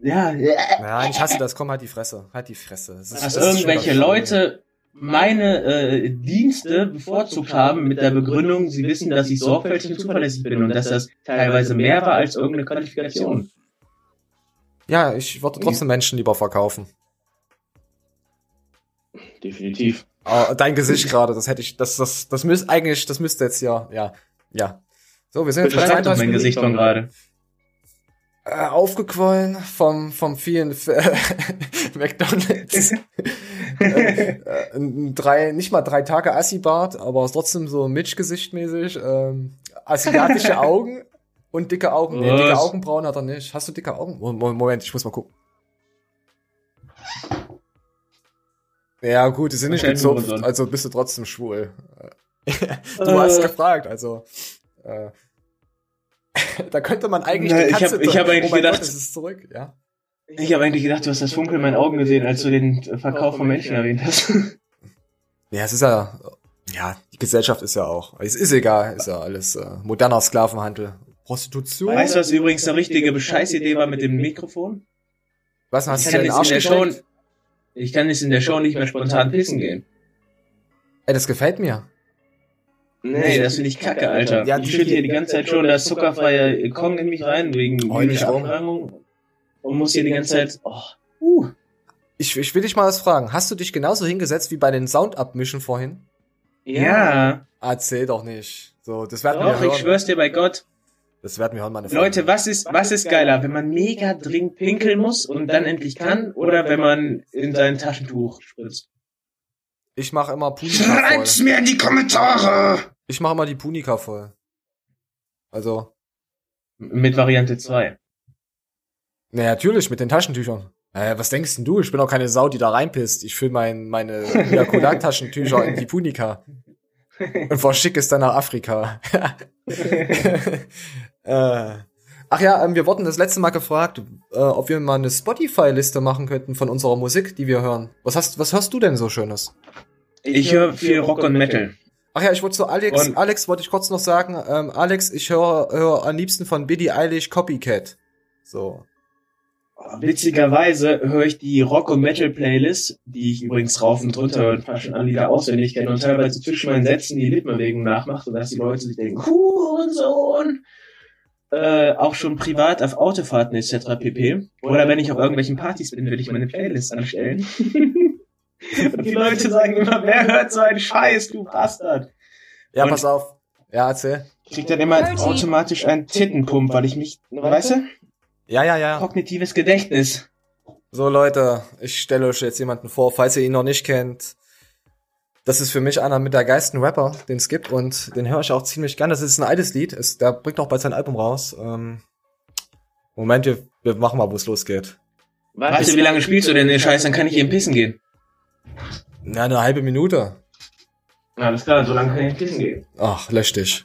S2: ja,
S1: Nein, ich hasse das. Komm, halt die Fresse. Halt die Fresse. Das ist-
S2: dass
S1: ist
S2: irgendwelche Leute meine äh, Dienste bevorzugt haben mit der Begründung, sie wissen, dass ich sorgfältig und zuverlässig bin und dass das teilweise mehr war als irgendeine Qualifikation.
S1: Ja, ich würde trotzdem Menschen lieber verkaufen.
S2: Definitiv.
S1: Aber dein Gesicht gerade, das hätte ich, das, das, das müsste eigentlich, das müsste jetzt ja, ja, ja. So, wir sind jetzt bei
S2: Beschreib doch
S1: 32
S2: mein Gesicht von gerade.
S1: äh, aufgequollen vom, vom vielen F McDonalds. äh, äh, drei, nicht mal drei Tage Assi-Bart, aber trotzdem so Mitch-Gesicht mäßig. Ähm, asiatische Augen und dicke Augen. Nee, dicke? Augenbrauen hat er nicht. Hast du dicke Augen? Mo- Mo- Moment, ich muss mal gucken. Ja, gut, die sind nicht gezupft, also bist du trotzdem schwul. du hast
S2: Äh.
S1: gefragt, also. Äh, da könnte man eigentlich
S2: Na,
S1: die
S2: ich
S1: Katze
S2: hab- ich hab eigentlich
S1: oh mein
S2: gedacht-
S1: Gott, es ist zurück, ja.
S2: Ich habe eigentlich gedacht, du hast das Funkeln in meinen Augen gesehen, als du den Verkauf von Menschen erwähnt hast.
S1: Ja, es ist ja, ja, die Gesellschaft ist ja auch, es ist egal, ist ja alles äh, moderner Sklavenhandel. Prostitution.
S2: Weißt du, was übrigens eine richtige Bescheißidee war mit dem Mikrofon?
S1: was hast
S2: Ich
S1: du in den
S2: in
S1: Arsch
S2: der Show,
S1: gesteckt?
S2: ich kann jetzt in der Show nicht mehr spontan pissen gehen.
S1: Ey, das gefällt mir.
S2: Nee, das finde ich kacke, Alter.
S1: Ja,
S2: ich schütte hier die ganze Zeit schon das zuckerfreie Kong in mich rein, wegen
S1: Heul nicht rum.
S2: Und muss hier die ganze Zeit, oh, uh.
S1: Ich, ich will dich mal was fragen. Hast du dich genauso hingesetzt wie bei den Soundabmischen vorhin?
S2: Ja,
S1: Erzähl doch nicht. So, das werden wir
S2: doch,
S1: hören.
S2: ich schwör's dir bei Gott.
S1: Das werden wir hören, meine
S2: Leute, was ist, was ist geiler, wenn man mega dringend pinkeln muss und dann endlich kann, oder wenn man in sein Taschentuch spritzt?
S1: Ich mache immer Punika voll.
S2: mir in die Kommentare!
S1: Ich mache immer die Punika voll. Also,
S2: Mit Variante 2.
S1: na natürlich, mit den Taschentüchern. Äh, was denkst denn du? Ich bin auch keine Sau, die da reinpisst. Ich fülle mein, meine Ejakulat-Taschentücher in die Punika und verschicke es dann nach Afrika. äh, ach ja, ähm, wir wurden das letzte Mal gefragt, äh, ob wir mal eine Spotify-Liste machen könnten von unserer Musik, die wir hören. Was hast, was hörst du denn so Schönes?
S2: Ich höre viel Rock und Metal.
S1: Ach ja, ich wollte zu Alex,
S2: Und-
S1: Alex wollte ich kurz noch sagen, ähm, Alex, ich höre hör am liebsten von Billie Eilish Copycat. So.
S2: Witzigerweise höre ich die Rock- und Metal-Playlist, die ich übrigens rauf und runter höre und fast schon Anlieder auswendig kenne und teilweise zwischen meinen Sätzen die Lippenbewegung nachmache, sodass die Leute sich denken, Hurensohn! Äh, auch schon privat auf Autofahrten etc. pp. Oder wenn ich auf irgendwelchen Partys bin, will ich meine Playlist anstellen. und die Leute sagen immer, wer hört so einen Scheiß, du Bastard?
S1: Ja,
S2: Und-
S1: pass auf. Ja, erzähl.
S2: Ich krieg dann immer automatisch einen Tittenpump, weil ich mich, weißt du?
S1: Ja, ja, ja.
S2: Kognitives Gedächtnis.
S1: So Leute, ich stelle euch jetzt jemanden vor, falls ihr ihn noch nicht kennt. Das ist für mich einer mit der geilsten Rapper, den es gibt und den höre ich auch ziemlich gern. Das ist ein altes Lied, ist, der bringt auch bald sein Album raus. Ähm, Moment, wir, wir machen mal, wo es losgeht.
S2: Weißt du, wie lange spielst du denn den Scheiß? Dann kann ich eben pissen gehen.
S1: Na, eine halbe Minute.
S2: Alles klar, so lange kann ich pissen gehen.
S1: Ach, lösch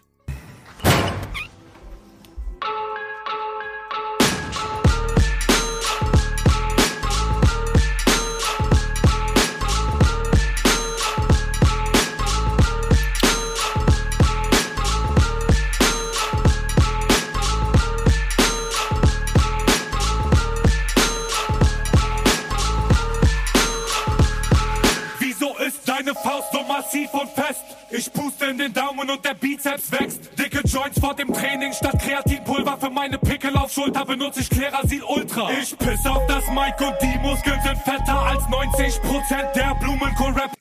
S12: deine Faust so massiv und fest? Ich puste in den Daumen und der Bizeps wächst. Dicke Joints vor dem Training statt Kreatinpulver für meine Pickel auf Schulter benutze ich Klerasil Ultra. Ich piss auf das Mic und die Muskeln sind fetter als 90% der Blumenkohl-Rap.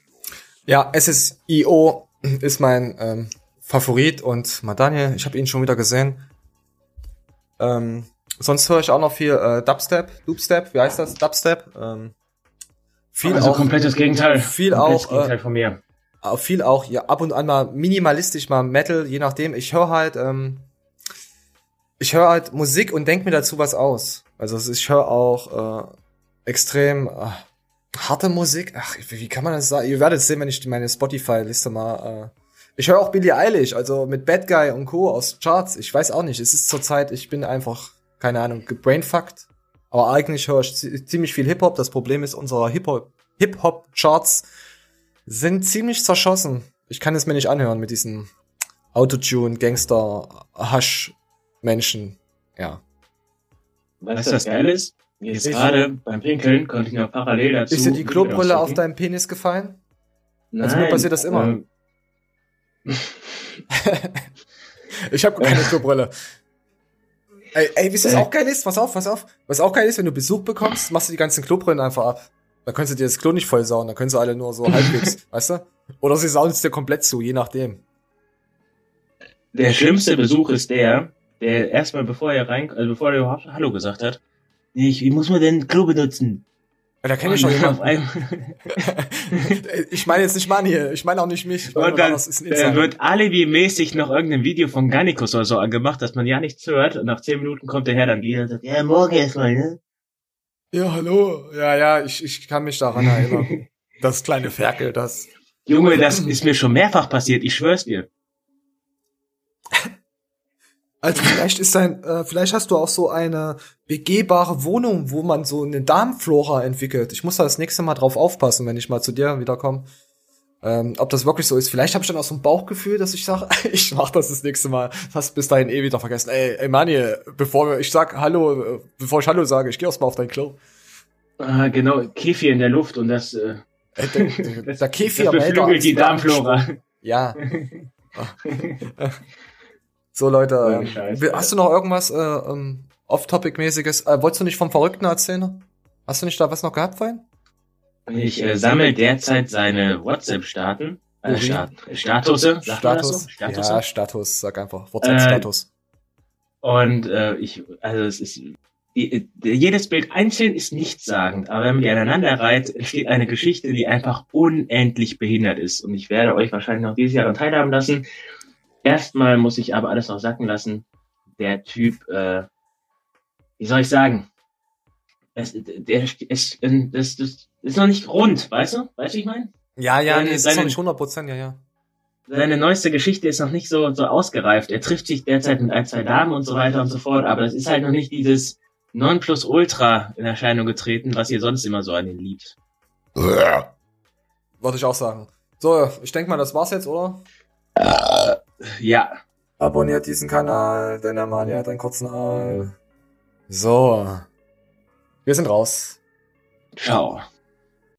S1: Ja, SSIO ist mein ähm, Favorit und mal Daniel, ich habe ihn schon wieder gesehen. Ähm, sonst höre ich auch noch viel äh, Dubstep, Dubstep, wie heißt das? Dubstep. Ähm, viel
S2: Also
S1: auch,
S2: komplettes Gegenteil.
S1: Viel
S2: Komplettes
S1: auch,
S2: Gegenteil
S1: äh,
S2: von mir.
S1: auch viel auch ja ab und an mal minimalistisch mal Metal, je nachdem. Ich höre halt, ähm, ich höre halt Musik und denk mir dazu was aus. Also ich höre auch äh, extrem äh, harte Musik. Ach, wie, wie kann man das sagen? Ihr werdet sehen, wenn ich meine Spotify-Liste mal. Äh, ich höre auch Billie Eilish, also mit Bad Guy und Co. aus Charts. Ich weiß auch nicht. Es ist zurzeit, ich bin einfach keine Ahnung gebrainfuckt. Aber eigentlich höre ich zi- ziemlich viel Hip-Hop. Das Problem ist, unsere Hip-Hop Hip-Hop-Charts sind ziemlich zerschossen. Ich kann es mir nicht anhören mit diesen Autotune, Gangster, Hasch-Menschen. Ja.
S2: Weißt du, was geil ist? Jetzt gerade beim Pinkeln konnte ich noch parallel dazu.
S1: Ist dir die Klobrille auf deinem Penis gefallen?
S2: Nein,
S1: Also mir passiert das immer.
S2: ähm,
S1: Ich habe keine Klobrille. Ey, ey, wisst ihr, was auch geil ist? Pass auf, pass auf. Was auch geil ist, wenn du Besuch bekommst, machst du die ganzen Klobrillen einfach ab. Da kannst du dir das Klo nicht voll sauen, da können sie alle nur so halbwegs, weißt du? Oder sie sauen es dir komplett zu, je nachdem.
S2: Der schlimmste Besuch ist der, der erstmal bevor er rein, also bevor er überhaupt Hallo gesagt hat, ich, wie muss man denn Klo benutzen?
S1: Ja, da kenne ich schon jemanden. ich meine jetzt nicht Mann hier, ich meine auch nicht mich.
S2: Und dann,
S1: Insider.
S2: wird alibi-mäßig noch irgendein Video von Gannikus oder so angemacht, dass man ja nichts hört. Und nach zehn Minuten kommt der Herr dann wieder und sagt, ja, morgen erstmal, ne?
S1: Ja, hallo. Ja, ja, ich, ich kann mich daran erinnern. Das kleine Ferkel, das.
S2: Junge, das ist mir schon mehrfach passiert, ich schwör's dir.
S1: Also vielleicht ist dein, äh, vielleicht hast du auch so eine begehbare Wohnung, wo man so eine Darmflora entwickelt. Ich muss da das nächste Mal drauf aufpassen, wenn ich mal zu dir wiederkomme. Ähm, ob das wirklich so ist. Vielleicht habe ich dann auch so ein Bauchgefühl, dass ich sage, ich mach das das nächste Mal. Das hast bis dahin eh wieder vergessen. Ey, ey Mani, bevor ich sag Hallo, äh, bevor ich Hallo sage, ich gehe erst mal auf dein Klo.
S2: Ah, genau, Kefir in der Luft und das, äh,
S1: Ey, der, der, der Kefir
S2: das beflügelt die Darmflora.
S1: Ja. So, Leute, ähm, hast du noch irgendwas äh, ähm, Off-Topic-mäßiges? Äh, wolltest du nicht vom Verrückten erzählen? Hast du nicht da was noch gehabt vorhin?
S2: Ich äh, sammle derzeit seine WhatsApp-Starten, äh, man das
S1: Status?
S2: so? Statusse?
S1: Ja, Status, sag einfach. WhatsApp-Status.
S2: Und äh, ich, also es ist, jedes Bild einzeln ist nichtssagend, aber wenn man die aneinander reiht, entsteht eine Geschichte, die einfach unendlich behindert ist. Und ich werde euch wahrscheinlich noch dieses Jahr daran teilhaben lassen. Erstmal muss ich aber alles noch sacken lassen. der Typ, äh, wie soll ich sagen? Es, der, es, das, das ist noch nicht rund, weißt du? Weißt du, ich meine?
S1: Ja, ja,
S2: Seine-
S1: nee, es ist noch
S2: seine-
S1: nicht 100 Prozent, ja, ja.
S2: Seine neueste Geschichte ist noch nicht so, so ausgereift. Er trifft sich derzeit mit ein, zwei Damen und so weiter und so fort, aber das ist halt noch nicht dieses Nonplusultra in Erscheinung getreten, was ihr sonst immer so an ihn liebt.
S1: Wollte ich auch sagen. So, ich denke mal, das war's jetzt, oder?
S2: Ja.
S1: Abonniert diesen Kanal, denn der Mani hat einen kurzen Aal. So. Wir sind raus.
S2: Ciao.